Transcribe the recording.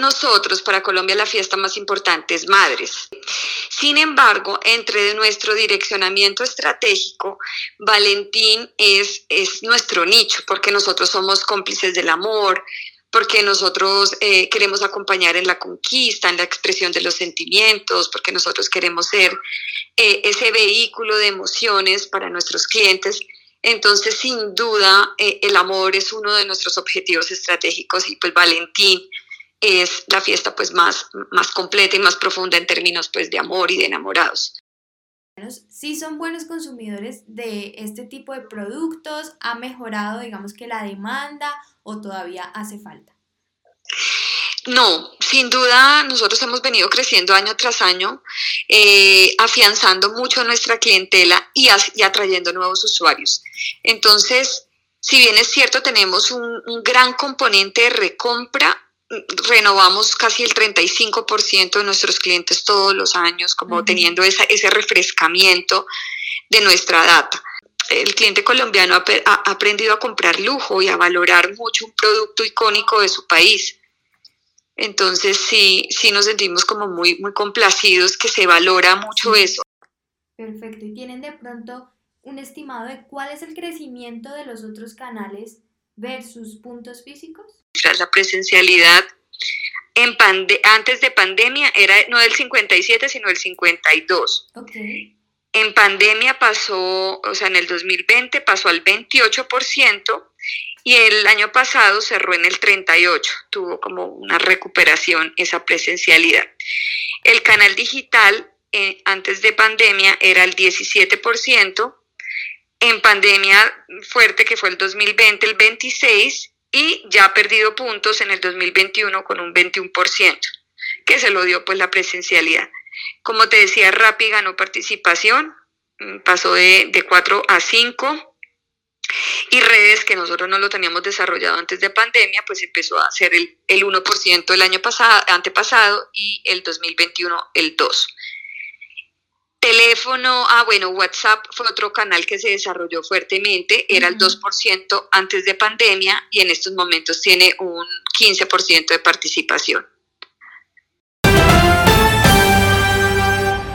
nosotros, para Colombia, la fiesta más importante es Madres. Sin embargo, entre nuestro direccionamiento estratégico, Valentín es, es nuestro nicho, porque nosotros somos cómplices del amor, porque nosotros eh, queremos acompañar en la conquista, en la expresión de los sentimientos, porque nosotros queremos ser eh, ese vehículo de emociones para nuestros clientes. Entonces, sin duda, eh, el amor es uno de nuestros objetivos estratégicos y pues Valentín es la fiesta pues más, más completa y más profunda en términos pues de amor y de enamorados. Sí son buenos consumidores de este tipo de productos, ha mejorado digamos que la demanda o todavía hace falta. No, sin duda nosotros hemos venido creciendo año tras año, eh, afianzando mucho nuestra clientela y, atrayendo nuevos usuarios. Entonces, si bien es cierto, tenemos un, un gran componente de recompra, renovamos casi el 35% de nuestros clientes todos los años, como teniendo ese refrescamiento de nuestra data. El cliente colombiano ha, ha, aprendido a comprar lujo y a valorar mucho un producto icónico de su país. Entonces sí, sí nos sentimos como muy, muy complacidos que se valora mucho eso. Perfecto. ¿Y tienen de pronto un estimado de cuál es el crecimiento de los otros canales versus puntos físicos? La presencialidad en antes de pandemia era no del 57, sino del 52. Okay. En pandemia pasó, o sea, en el 2020 pasó al 28% y el año pasado cerró en el 38%. Tuvo como una recuperación esa presencialidad. El canal digital eh, antes de pandemia era el 17%. En pandemia fuerte, que fue el 2020, el 26%, y ya ha perdido puntos en el 2021 con un 21%, que se lo dio pues la presencialidad. Como te decía, Rappi ganó participación, mm, pasó de, de 4 a 5, y redes que nosotros no lo teníamos desarrollado antes de pandemia, pues empezó a ser el, el 1% el año pasado, antepasado y el 2021 el 2%. Teléfono, ah bueno, WhatsApp fue otro canal que se desarrolló fuertemente, era el 2% antes de pandemia y en estos momentos tiene un 15% de participación.